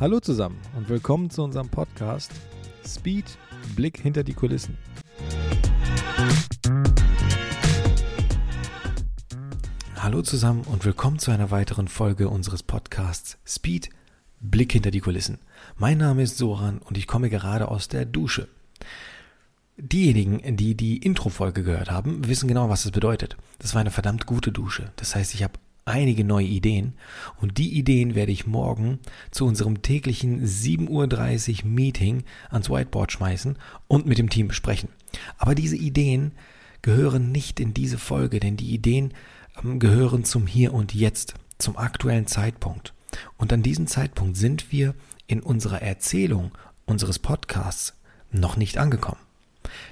Hallo zusammen und willkommen zu unserem Podcast Speed Blick hinter die Kulissen. Hallo zusammen und willkommen zu einer weiteren Folge unseres Podcasts Speed Blick hinter die Kulissen. Mein Name ist Soran und ich komme gerade aus der Dusche. Diejenigen, die die Intro-Folge gehört haben, wissen genau, was das bedeutet. Das war eine verdammt gute Dusche. Das heißt, ich habe einige neue Ideen und die Ideen werde ich morgen zu unserem täglichen 7.30 Uhr Meeting ans Whiteboard schmeißen und mit dem Team besprechen. Aber diese Ideen gehören nicht in diese Folge, denn die Ideen ähm, gehören zum Hier und Jetzt, zum aktuellen Zeitpunkt. Und an diesem Zeitpunkt sind wir in unserer Erzählung unseres Podcasts noch nicht angekommen.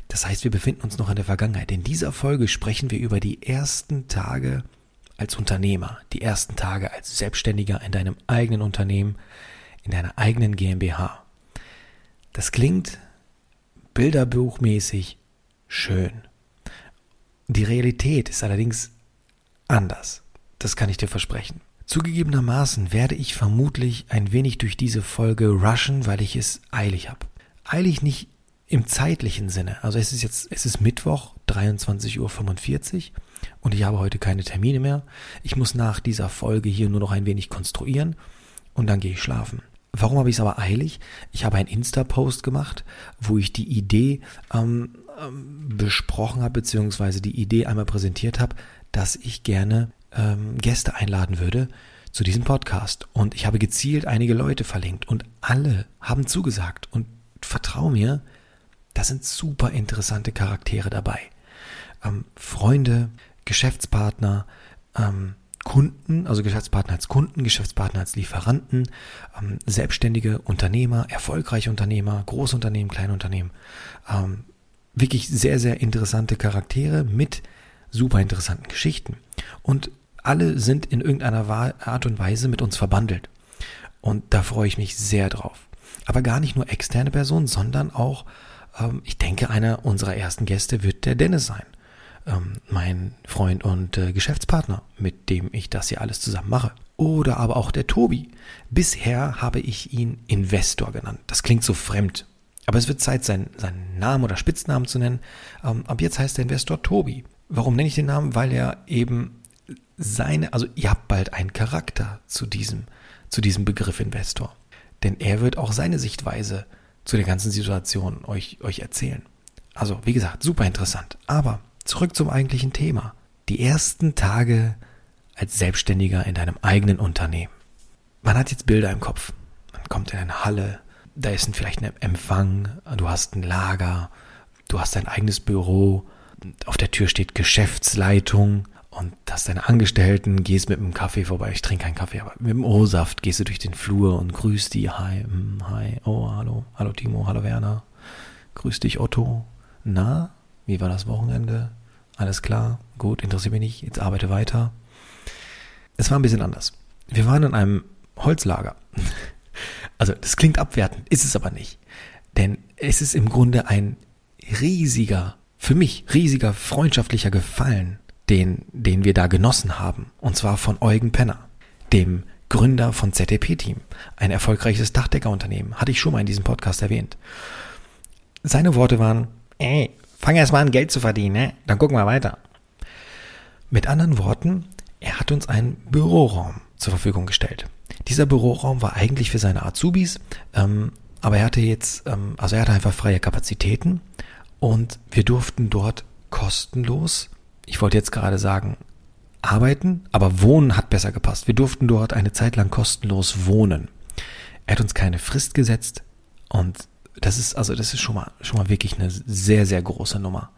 Das heißt, wir befinden uns noch in der Vergangenheit. In dieser Folge sprechen wir über die ersten Tage als Unternehmer, die ersten Tage als Selbstständiger in deinem eigenen Unternehmen, in deiner eigenen GmbH. Das klingt bilderbuchmäßig schön. Die Realität ist allerdings anders. Das kann ich dir versprechen. Zugegebenermaßen werde ich vermutlich ein wenig durch diese Folge rushen, weil ich es eilig habe. Eilig nicht im zeitlichen Sinne. Also es ist jetzt, es ist Mittwoch, 23.45 Uhr und ich habe heute keine Termine mehr. Ich muss nach dieser Folge hier nur noch ein wenig konstruieren und dann gehe ich schlafen. Warum habe ich es aber eilig? Ich habe einen Insta-Post gemacht, wo ich die Idee ähm, ähm, besprochen habe, beziehungsweise die Idee einmal präsentiert habe, dass ich gerne ähm, Gäste einladen würde zu diesem Podcast. Und ich habe gezielt einige Leute verlinkt und alle haben zugesagt. Und vertrau mir, da sind super interessante Charaktere dabei. Ähm, Freunde, Geschäftspartner, ähm, Kunden, also Geschäftspartner als Kunden, Geschäftspartner als Lieferanten, ähm, selbstständige Unternehmer, erfolgreiche Unternehmer, Großunternehmen, Kleinunternehmen. Ähm, wirklich sehr, sehr interessante Charaktere mit super interessanten Geschichten. Und alle sind in irgendeiner Art und Weise mit uns verbandelt. Und da freue ich mich sehr drauf. Aber gar nicht nur externe Personen, sondern auch, ähm, ich denke, einer unserer ersten Gäste wird der Dennis sein. Ähm, mein Freund und äh, Geschäftspartner, mit dem ich das hier alles zusammen mache. Oder aber auch der Tobi. Bisher habe ich ihn Investor genannt. Das klingt so fremd. Aber es wird Zeit, seinen, seinen Namen oder Spitznamen zu nennen. Ähm, ab jetzt heißt der Investor Tobi. Warum nenne ich den Namen? Weil er eben seine, also ihr habt bald einen Charakter zu diesem, zu diesem Begriff Investor. Denn er wird auch seine Sichtweise zu der ganzen Situation euch, euch erzählen. Also, wie gesagt, super interessant. Aber zurück zum eigentlichen Thema. Die ersten Tage als Selbstständiger in deinem eigenen Unternehmen. Man hat jetzt Bilder im Kopf. Man kommt in eine Halle, da ist vielleicht ein Empfang, du hast ein Lager, du hast dein eigenes Büro, auf der Tür steht Geschäftsleitung, und hast deine Angestellten, gehst mit dem Kaffee vorbei, ich trinke keinen Kaffee, aber mit dem O-Saft gehst du durch den Flur und grüßt die, hi, mm, hi, oh, hallo, hallo Timo, hallo Werner, grüß dich Otto, na, wie war das Wochenende? Alles klar, gut, interessiert mich nicht, jetzt arbeite weiter. Es war ein bisschen anders. Wir waren in einem Holzlager. Also, das klingt abwertend, ist es aber nicht. Denn es ist im Grunde ein riesiger, für mich riesiger freundschaftlicher Gefallen den, den wir da genossen haben. Und zwar von Eugen Penner, dem Gründer von ZDP Team, ein erfolgreiches Dachdeckerunternehmen, hatte ich schon mal in diesem Podcast erwähnt. Seine Worte waren, ey, fang erst mal an Geld zu verdienen, ne? dann gucken wir weiter. Mit anderen Worten, er hat uns einen Büroraum zur Verfügung gestellt. Dieser Büroraum war eigentlich für seine Azubis, ähm, aber er hatte jetzt, ähm, also er hatte einfach freie Kapazitäten und wir durften dort kostenlos ich wollte jetzt gerade sagen, arbeiten, aber wohnen hat besser gepasst. Wir durften dort eine Zeit lang kostenlos wohnen. Er hat uns keine Frist gesetzt und das ist also das ist schon mal schon mal wirklich eine sehr sehr große Nummer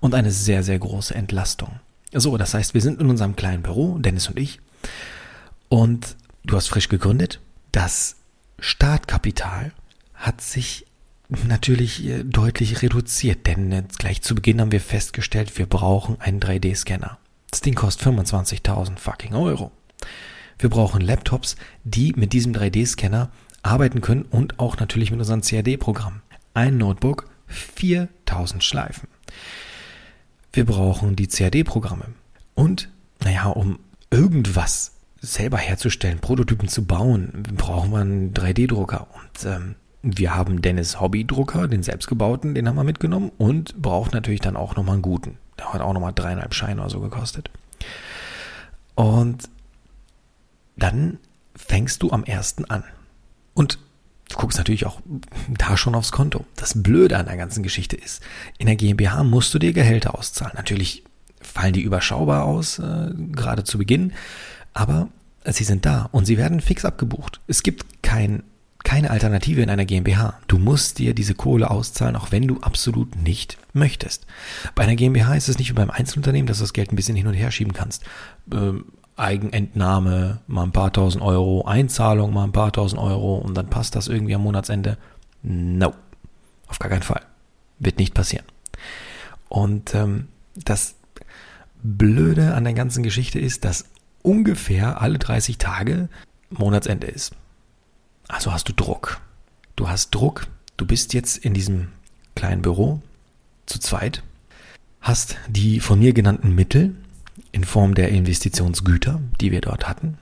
und eine sehr sehr große Entlastung. So, das heißt, wir sind in unserem kleinen Büro, Dennis und ich, und du hast frisch gegründet. Das Startkapital hat sich natürlich äh, deutlich reduziert, denn gleich zu Beginn haben wir festgestellt, wir brauchen einen 3D-Scanner. Das Ding kostet 25.000 fucking Euro. Wir brauchen Laptops, die mit diesem 3D-Scanner arbeiten können und auch natürlich mit unserem CAD-Programm. Ein Notebook, 4000 Schleifen. Wir brauchen die CAD-Programme. Und, naja, um irgendwas selber herzustellen, Prototypen zu bauen, braucht man einen 3D-Drucker. Und ähm, wir haben Dennis Hobby-Drucker, den selbstgebauten, den haben wir mitgenommen und braucht natürlich dann auch nochmal einen guten. Der hat auch nochmal dreieinhalb Scheine oder so gekostet. Und dann fängst du am ersten an. Und du guckst natürlich auch da schon aufs Konto. Das Blöde an der ganzen Geschichte ist, in der GmbH musst du dir Gehälter auszahlen. Natürlich fallen die überschaubar aus, äh, gerade zu Beginn, aber sie sind da und sie werden fix abgebucht. Es gibt kein, keine Alternative in einer GmbH. Du musst dir diese Kohle auszahlen, auch wenn du absolut nicht möchtest. Bei einer GmbH ist es nicht wie beim Einzelunternehmen, dass du das Geld ein bisschen hin und her schieben kannst. Ähm, Eigenentnahme, mal ein paar tausend Euro, Einzahlung, mal ein paar tausend Euro und dann passt das irgendwie am Monatsende. No, auf gar keinen Fall. Wird nicht passieren. Und ähm, das Blöde an der ganzen Geschichte ist, dass ungefähr alle 30 Tage Monatsende ist. Also hast du Druck. Du hast Druck. Du bist jetzt in diesem kleinen Büro zu zweit, hast die von mir genannten Mittel, in Form der Investitionsgüter, die wir dort hatten,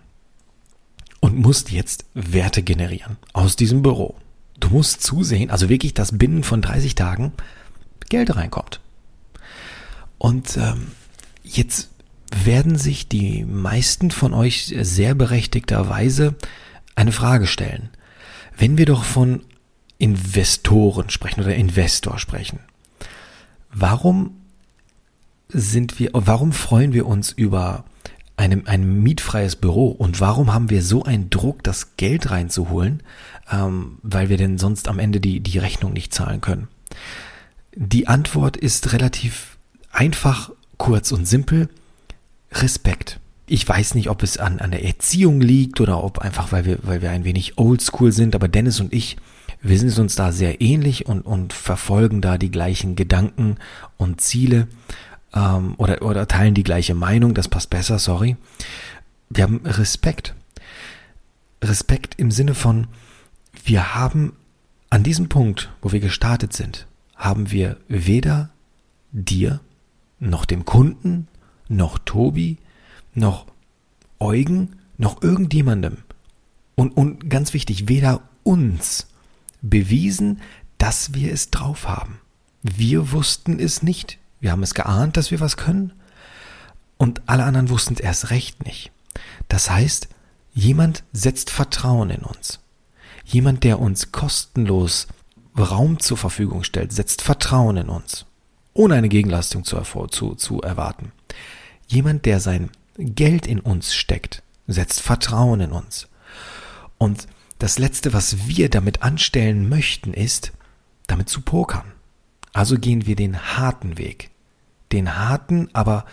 und musst jetzt Werte generieren aus diesem Büro. Du musst zusehen, also wirklich, dass binnen von 30 Tagen Geld reinkommt. Und ähm, jetzt werden sich die meisten von euch sehr berechtigterweise eine Frage stellen. Wenn wir doch von Investoren sprechen oder Investor sprechen, warum sind wir, warum freuen wir uns über einem, ein mietfreies Büro und warum haben wir so einen Druck, das Geld reinzuholen, ähm, weil wir denn sonst am Ende die, die Rechnung nicht zahlen können? Die Antwort ist relativ einfach, kurz und simpel. Respekt. Ich weiß nicht, ob es an, an der Erziehung liegt oder ob einfach, weil wir, weil wir ein wenig oldschool sind, aber Dennis und ich, wir sind uns da sehr ähnlich und, und verfolgen da die gleichen Gedanken und Ziele ähm, oder, oder teilen die gleiche Meinung, das passt besser, sorry. Wir haben Respekt. Respekt im Sinne von, wir haben an diesem Punkt, wo wir gestartet sind, haben wir weder dir, noch dem Kunden, noch Tobi, noch Eugen, noch irgendjemandem und, und ganz wichtig, weder uns bewiesen, dass wir es drauf haben. Wir wussten es nicht. Wir haben es geahnt, dass wir was können. Und alle anderen wussten es erst recht nicht. Das heißt, jemand setzt Vertrauen in uns. Jemand, der uns kostenlos Raum zur Verfügung stellt, setzt Vertrauen in uns, ohne eine Gegenleistung zu, zu, zu erwarten. Jemand, der sein Geld in uns steckt, setzt Vertrauen in uns. Und das Letzte, was wir damit anstellen möchten, ist, damit zu pokern. Also gehen wir den harten Weg den harten, aber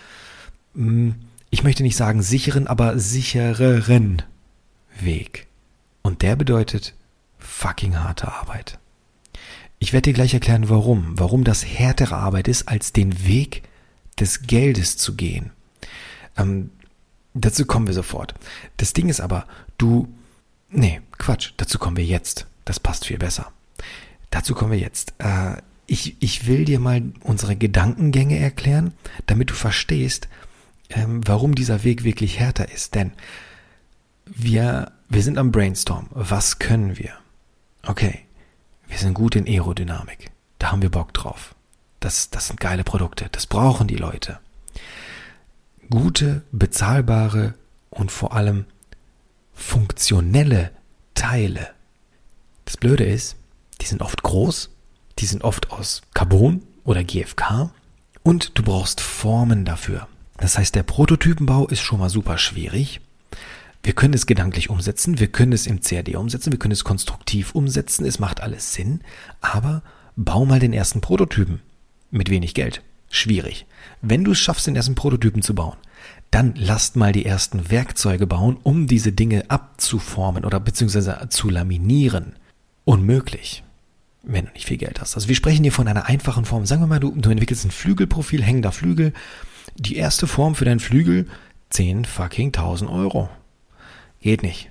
mh, hm, ich möchte nicht sagen sicheren, aber sichereren Weg. Und der bedeutet fucking harte Arbeit. Ich werde dir gleich erklären, warum. Warum das härtere Arbeit ist, als den Weg des Geldes zu gehen. Ähm, dazu kommen wir sofort. Das Ding ist aber, du, nee, Quatsch, dazu kommen wir jetzt. Das passt viel besser. Dazu kommen wir jetzt. Äh, ich, ich will dir mal unsere Gedankengänge erklären, damit du verstehst, ähm, warum dieser Weg wirklich härter ist. Denn wir, wir sind am Brainstorm. Was können wir? Okay, wir sind gut in Aerodynamik. Da haben wir Bock drauf. Das, das sind geile Produkte. Das brauchen die Leute. Gute, bezahlbare und vor allem funktionelle Teile. Das Blöde ist, die sind oft groß die sind oft aus Carbon oder GFK und du brauchst Formen dafür. Das heißt, der Prototypenbau ist schon mal super schwierig. Wir können es gedanklich umsetzen, wir können es im CAD umsetzen, wir können es konstruktiv umsetzen, es macht alles Sinn, aber bau mal den ersten Prototypen mit wenig Geld. Schwierig. Wenn du es schaffst, den ersten Prototypen zu bauen, dann lasst mal die ersten Werkzeuge bauen, um diese Dinge abzuformen oder beziehungsweise zu laminieren. Unmöglich wenn du nicht viel Geld hast. Also wir sprechen hier von einer einfachen Form. Sagen wir mal, du, du entwickelst ein Flügelprofil, hängender Flügel. Die erste Form für deinen Flügel, 10 fucking 1000 Euro. Geht nicht.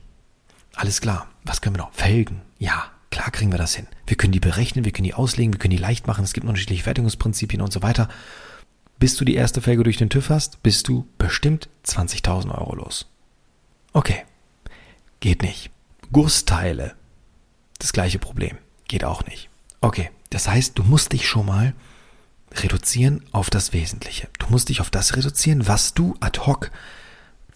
Alles klar. Was können wir noch? Felgen. Ja, klar kriegen wir das hin. Wir können die berechnen, wir können die auslegen, wir können die leicht machen. Es gibt unterschiedliche Fertigungsprinzipien und so weiter. Bis du die erste Felge durch den TÜV hast, bist du bestimmt 20.000 Euro los. Okay, geht nicht. Gussteile, das gleiche Problem, geht auch nicht. Okay, das heißt, du musst dich schon mal reduzieren auf das Wesentliche. Du musst dich auf das reduzieren, was du ad hoc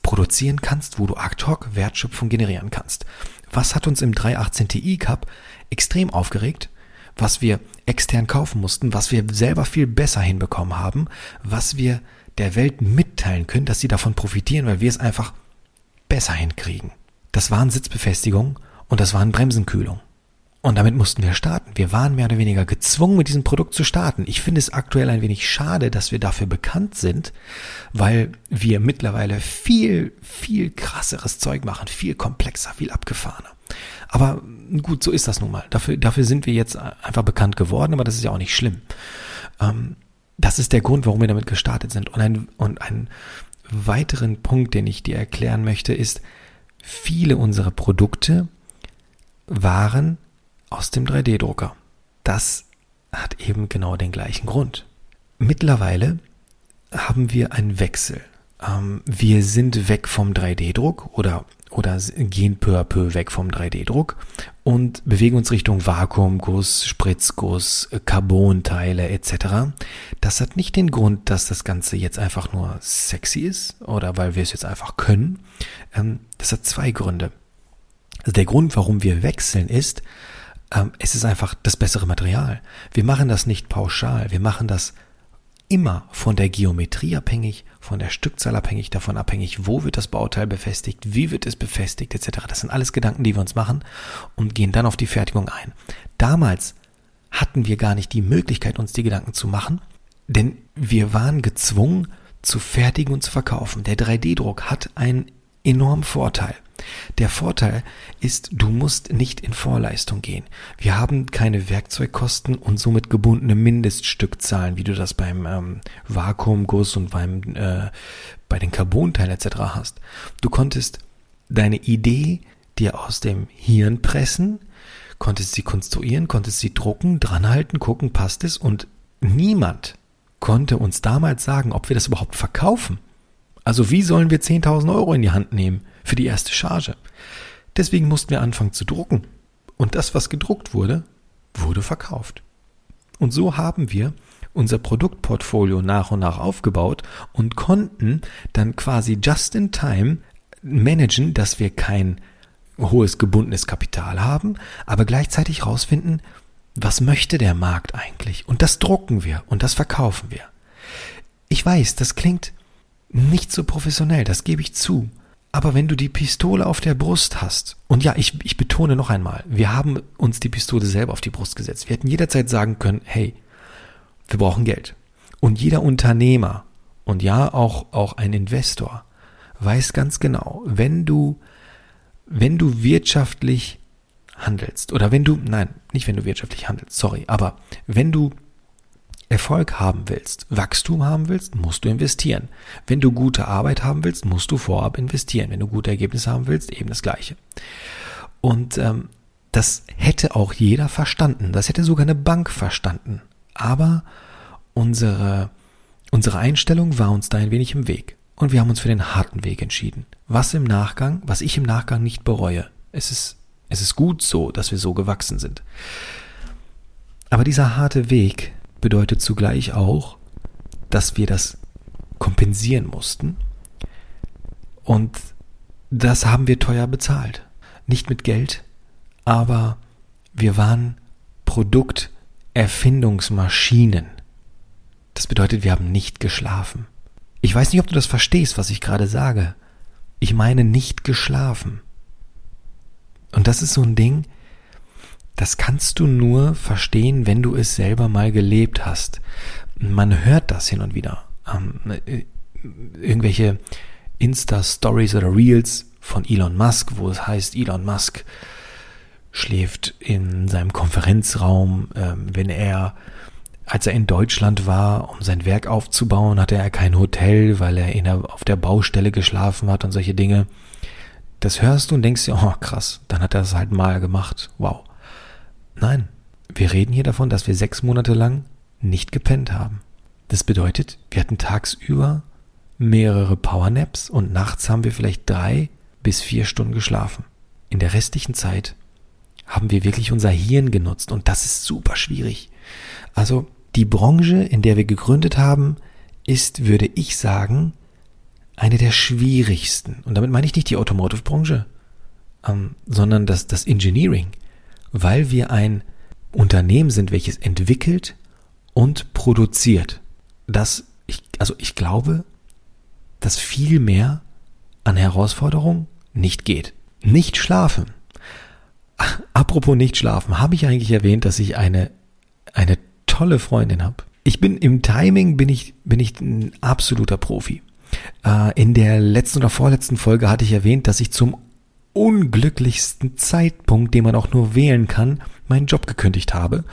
produzieren kannst, wo du ad hoc Wertschöpfung generieren kannst. Was hat uns im 318 Ti Cup extrem aufgeregt? Was wir extern kaufen mussten, was wir selber viel besser hinbekommen haben, was wir der Welt mitteilen können, dass sie davon profitieren, weil wir es einfach besser hinkriegen. Das waren Sitzbefestigungen und das waren Bremsenkühlung. Und damit mussten wir starten. Wir waren mehr oder weniger gezwungen, mit diesem Produkt zu starten. Ich finde es aktuell ein wenig schade, dass wir dafür bekannt sind, weil wir mittlerweile viel, viel krasseres Zeug machen, viel komplexer, viel abgefahrener. Aber gut, so ist das nun mal. Dafür, dafür sind wir jetzt einfach bekannt geworden, aber das ist ja auch nicht schlimm. Ähm, das ist der Grund, warum wir damit gestartet sind. Und ein, und ein weiteren Punkt, den ich dir erklären möchte, ist, viele unserer Produkte waren aus dem 3D-Drucker. Das hat eben genau den gleichen Grund. Mittlerweile haben wir einen Wechsel. Ähm, wir sind weg vom 3D-Druck oder oder gehen peu à peu weg vom 3D-Druck und bewegen uns Richtung Vakuumguss, Spritzguss, Carbonteile etc. Das hat nicht den Grund, dass das Ganze jetzt einfach nur sexy ist oder weil wir es jetzt einfach können. Ähm, das hat zwei Gründe. Also der Grund, warum wir wechseln, ist, es ist einfach das bessere Material. Wir machen das nicht pauschal, wir machen das immer von der Geometrie abhängig, von der Stückzahl abhängig, davon abhängig, wo wird das Bauteil befestigt, wie wird es befestigt, etc. Das sind alles Gedanken, die wir uns machen und gehen dann auf die Fertigung ein. Damals hatten wir gar nicht die Möglichkeit, uns die Gedanken zu machen, denn wir waren gezwungen zu fertigen und zu verkaufen. Der 3D-Druck hat einen enormen Vorteil. Der Vorteil ist, du musst nicht in Vorleistung gehen. Wir haben keine Werkzeugkosten und somit gebundene Mindeststückzahlen, wie du das beim ähm, Vakuumguss und beim äh, bei den Carbonteilen etc. hast. Du konntest deine Idee dir aus dem Hirn pressen, konntest sie konstruieren, konntest sie drucken, dranhalten, gucken, passt es und niemand konnte uns damals sagen, ob wir das überhaupt verkaufen. Also wie sollen wir 10.000 Euro in die Hand nehmen? Für die erste Charge. Deswegen mussten wir anfangen zu drucken. Und das, was gedruckt wurde, wurde verkauft. Und so haben wir unser Produktportfolio nach und nach aufgebaut und konnten dann quasi just in time managen, dass wir kein hohes gebundenes Kapital haben, aber gleichzeitig rausfinden, was möchte der Markt eigentlich? Und das drucken wir und das verkaufen wir. Ich weiß, das klingt nicht so professionell, das gebe ich zu. Aber wenn du die Pistole auf der Brust hast, und ja, ich, ich betone noch einmal, wir haben uns die Pistole selber auf die Brust gesetzt. Wir hätten jederzeit sagen können, hey, wir brauchen Geld. Und jeder Unternehmer und ja auch, auch ein Investor weiß ganz genau, wenn du, wenn du wirtschaftlich handelst oder wenn du, nein, nicht wenn du wirtschaftlich handelst, sorry, aber wenn du Erfolg haben willst, Wachstum haben willst, musst du investieren. Wenn du gute Arbeit haben willst, musst du vorab investieren. Wenn du gute Ergebnisse haben willst, eben das Gleiche. Und ähm, das hätte auch jeder verstanden. Das hätte sogar eine Bank verstanden. Aber unsere, unsere Einstellung war uns da ein wenig im Weg. Und wir haben uns für den harten Weg entschieden. Was im Nachgang, was ich im Nachgang nicht bereue. Es ist, es ist gut so, dass wir so gewachsen sind. Aber dieser harte Weg bedeutet zugleich auch, dass wir das kompensieren mussten. Und das haben wir teuer bezahlt. Nicht mit Geld, aber wir waren Produkterfindungsmaschinen. Das bedeutet, wir haben nicht geschlafen. Ich weiß nicht, ob du das verstehst, was ich gerade sage. Ich meine nicht geschlafen. Und das ist so ein Ding, das kannst du nur verstehen, wenn du es selber mal gelebt hast. Man hört das hin und wieder. Ähm, äh, irgendwelche Insta-Stories oder Reels von Elon Musk, wo es heißt, Elon Musk schläft in seinem Konferenzraum, ähm, wenn er als er in Deutschland war, um sein Werk aufzubauen, hatte er kein Hotel, weil er der, auf der Baustelle geschlafen hat und solche Dinge. Das hörst du und denkst dir, oh krass, dann hat er das halt mal gemacht. Wow. Nein, wir reden hier davon, dass wir sechs Monate lang nicht gepennt haben. Das bedeutet, wir hatten tagsüber mehrere Powernaps und nachts haben wir vielleicht drei bis vier Stunden geschlafen. In der restlichen Zeit haben wir wirklich unser Hirn genutzt und das ist super schwierig. Also die Branche, in der wir gegründet haben, ist, würde ich sagen, eine der schwierigsten. Und damit meine ich nicht die Automotive-Branche, ähm, sondern das, das Engineering, weil wir ein Unternehmen sind, welches entwickelt und produziert. Das, ich, also ich glaube, dass viel mehr an Herausforderungen nicht geht. Nicht schlafen. Apropos nicht schlafen, habe ich eigentlich erwähnt, dass ich eine, eine tolle Freundin habe. Ich bin im Timing bin ich, bin ich ein absoluter Profi. Äh, in der letzten oder vorletzten Folge hatte ich erwähnt, dass ich zum unglücklichsten Zeitpunkt, den man auch nur wählen kann, meinen Job gekündigt habe,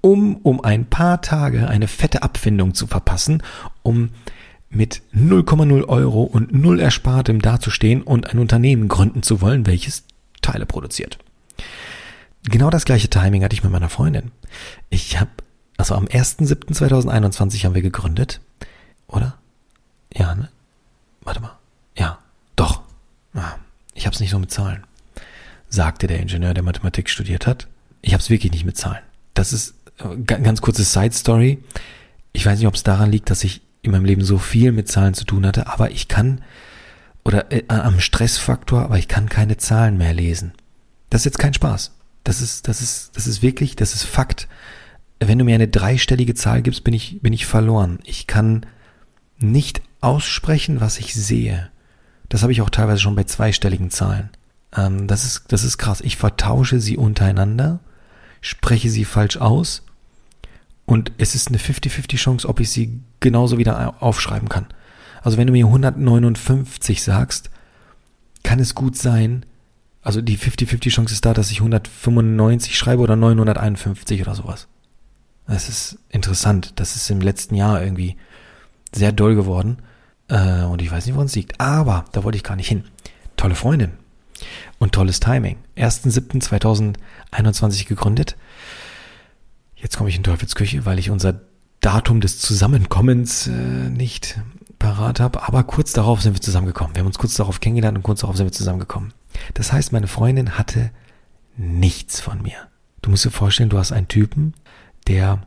um um ein paar Tage eine fette Abfindung zu verpassen, um mit 0,0 Euro und null Erspartem dazustehen und ein Unternehmen gründen zu wollen, welches Teile produziert. Genau das gleiche Timing hatte ich mit meiner Freundin. Ich habe, also am 1.7.2021 haben wir gegründet, oder? Ja, ne? Warte mal. Ja, doch. Ah, habe es nicht so mit Zahlen, sagte der Ingenieur, der Mathematik studiert hat. Ich habe es wirklich nicht mit Zahlen. Das ist äh, ganz kurze Side Story. Ich weiß nicht, ob es daran liegt, dass ich in meinem Leben so viel mit Zahlen zu tun hatte, aber ich kann oder äh, am Stressfaktor, aber ich kann keine Zahlen mehr lesen. Das ist jetzt kein Spaß. Das ist, das ist, das ist wirklich, das ist Fakt. Wenn du mir eine dreistellige Zahl gibst, bin ich, bin ich verloren. Ich kann nicht aussprechen, was ich sehe. Das habe ich auch teilweise schon bei zweistelligen Zahlen. Ähm, das ist, das ist krass. Ich vertausche sie untereinander, spreche sie falsch aus und es ist eine 50-50 Chance, ob ich sie genauso wieder aufschreiben kann. Also wenn du mir 159 sagst, kann es gut sein, also die 50-50 Chance ist da, dass ich 195 schreibe oder 951 oder sowas. Das ist interessant. Das ist im letzten Jahr irgendwie sehr doll geworden. Äh, und ich weiß nicht, woran es liegt. Aber da wollte ich gar nicht hin. Tolle Freundin. Und tolles Timing. 1.7.2021 gegründet. Jetzt komme ich in Teufelsküche, weil ich unser Datum des Zusammenkommens äh, nicht parat habe. Aber kurz darauf sind wir zusammengekommen. Wir haben uns kurz darauf kennengelernt und kurz darauf sind wir zusammengekommen. Das heißt, meine Freundin hatte nichts von mir. Du musst dir vorstellen, du hast einen Typen, der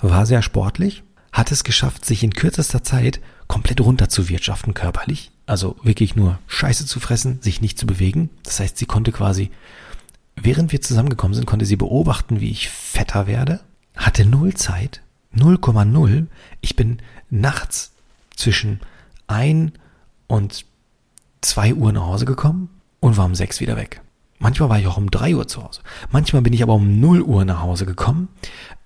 war sehr sportlich, hat es geschafft, sich in kürzester Zeit komplett runter zu wirtschaften körperlich. Also wirklich nur Scheiße zu fressen, sich nicht zu bewegen. Das heißt, sie konnte quasi, während wir zusammengekommen sind, konnte sie beobachten, wie ich fetter werde, hatte null Zeit, 0,0. Ich bin nachts zwischen ein und zwei Uhr nach Hause gekommen und war um sechs wieder weg. Manchmal war ich auch um drei Uhr zu Hause. Manchmal bin ich aber um null Uhr nach Hause gekommen,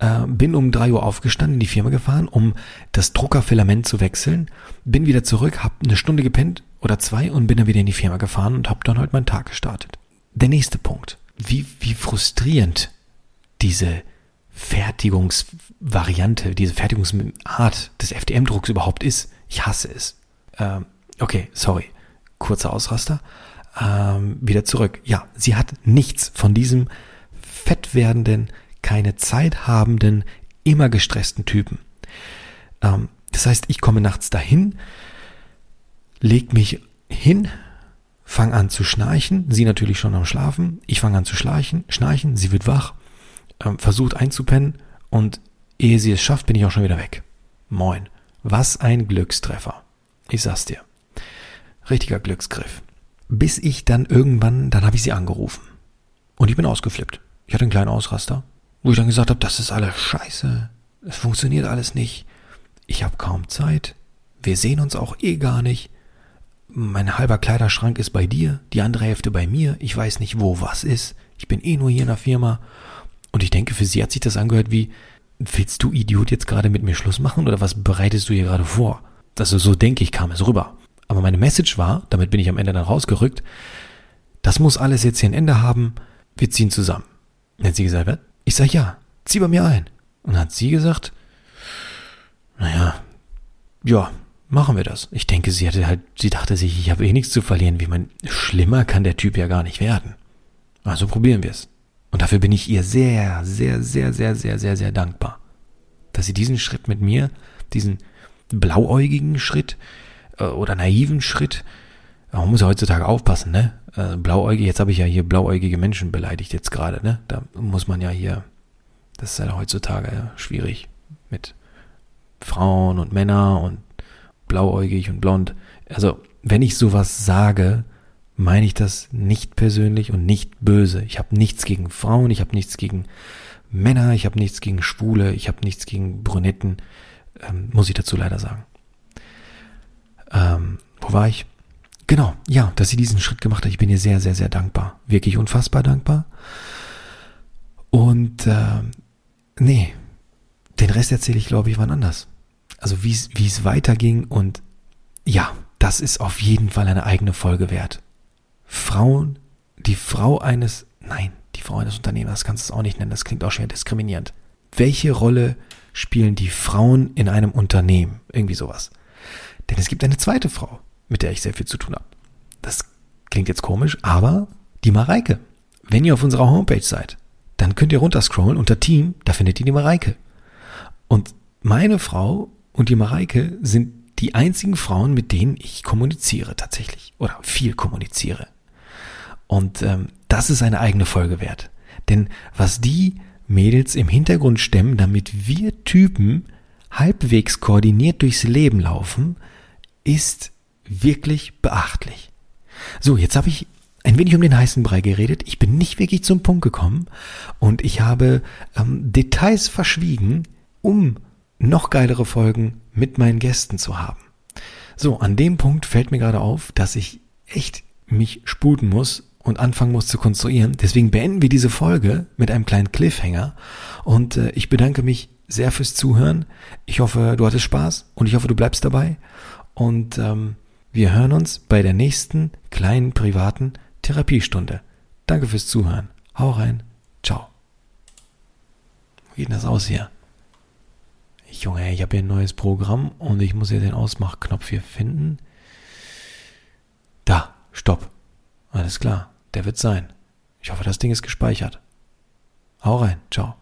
äh, bin um drei Uhr aufgestanden, in die Firma gefahren, um das Druckerfilament zu wechseln, bin wieder zurück, hab eine Stunde gepennt oder zwei und bin dann wieder in die Firma gefahren und hab dann halt meinen Tag gestartet. Der nächste Punkt. Wie, wie frustrierend diese Fertigungsvariante, diese Fertigungsart des FDM-Drucks überhaupt ist. Ich hasse es. Ähm, okay, sorry. Kurzer Ausraster ähm, wieder zurück. Ja, sie hat nichts von diesem fett werdenden, keine Zeit habenden, immer gestressten Typen. Ähm, das heißt, ich komme nachts dahin, leg mich hin, fang an zu schnarchen, sie natürlich schon am Schlafen, ich fange an zu schnarchen, schnarchen, sie wird wach, ähm, versucht einzupennen und ehe sie es schafft, bin ich auch schon wieder weg. Moin. Was ein Glückstreffer. Ich sag's dir. Richtiger Glücksgriff bis ich dann irgendwann, dann habe ich sie angerufen. Und ich bin ausgeflippt. Ich hatte einen kleinen Ausraster, wo ich dann gesagt habe, das ist alles scheiße. Es funktioniert alles nicht. Ich habe kaum Zeit. Wir sehen uns auch eh gar nicht. Mein halber Kleiderschrank ist bei dir, die andere Hälfte bei mir. Ich weiß nicht, wo was ist. Ich bin eh nur hier in der Firma. Und ich denke, für sie hat sich das angehört wie, willst du Idiot jetzt gerade mit mir Schluss machen oder was bereitest du hier gerade vor? Also so denke ich, kam es rüber. Aber meine Message war, damit bin ich am Ende dann rausgerückt, das muss alles jetzt hier ein Ende haben, wir ziehen zusammen. Dann hat sie gesagt? Ich sag ja, zieh bei mir ein. Und hat sie gesagt, naja, ja, machen wir das. Ich denke, sie hatte halt, sie dachte sich, ich habe eh nichts zu verlieren, wie man, schlimmer kann der Typ ja gar nicht werden. Also probieren wir es. Und dafür bin ich ihr sehr, sehr, sehr, sehr, sehr, sehr, sehr dankbar, dass sie diesen Schritt mit mir, diesen blauäugigen Schritt, äh, oder naiven Schritt man muss ja heutzutage aufpassen, ne? Äh, blauäugig, jetzt habe ich ja hier blauäugige Menschen beleidigt jetzt gerade, ne? Da muss man ja hier, das ist ja heutzutage schwierig mit Frauen und Männer und blauäugig und blond. Also, wenn ich sowas sage, meine ich das nicht persönlich und nicht böse. Ich habe nichts gegen Frauen, ich habe nichts gegen Männer, ich habe nichts gegen Schwule, ich habe nichts gegen Brunetten, ähm, muss ich dazu leider sagen. Ähm, wo war ich? Genau, ja, dass sie diesen Schritt gemacht hat. Ich bin ihr sehr, sehr, sehr dankbar. Wirklich unfassbar dankbar. Und äh, nee, den Rest erzähle ich, glaube ich, wann anders. Also wie es weiterging und ja, das ist auf jeden Fall eine eigene Folge wert. Frauen, die Frau eines, nein, die Frau eines Unternehmers, kannst du es auch nicht nennen, das klingt auch schwer diskriminierend. Welche Rolle spielen die Frauen in einem Unternehmen? Irgendwie sowas. Denn es gibt eine zweite Frau, mit der ich sehr viel zu tun habe. Das klingt jetzt komisch, aber die Mareike. Wenn ihr auf unserer Homepage seid, dann könnt ihr runterscrollen unter Team, da findet ihr die Mareike. Und meine Frau und die Mareike sind die einzigen Frauen, mit denen ich kommuniziere tatsächlich oder viel kommuniziere. Und ähm, das ist eine eigene Folge wert. Denn was die Mädels im Hintergrund stemmen, damit wir Typen halbwegs koordiniert durchs Leben laufen, ist wirklich beachtlich. So, jetzt habe ich ein wenig um den heißen Brei geredet. Ich bin nicht wirklich zum Punkt gekommen und ich habe ähm, Details verschwiegen, um noch geilere Folgen mit meinen Gästen zu haben. So, an dem Punkt fällt mir gerade auf, dass ich echt mich sputen muss und anfangen muss zu konstruieren. Deswegen beenden wir diese Folge mit einem kleinen Cliffhanger und äh, ich bedanke mich sehr fürs Zuhören. Ich hoffe, du hattest Spaß und ich hoffe, du bleibst dabei und ähm, wir hören uns bei der nächsten kleinen privaten Therapiestunde. Danke fürs Zuhören. Hau rein. Ciao. Wie geht das aus hier? Junge, ich habe hier ein neues Programm und ich muss hier den Ausmachknopf hier finden. Da, stopp. Alles klar, der wird sein. Ich hoffe, das Ding ist gespeichert. Hau rein, ciao.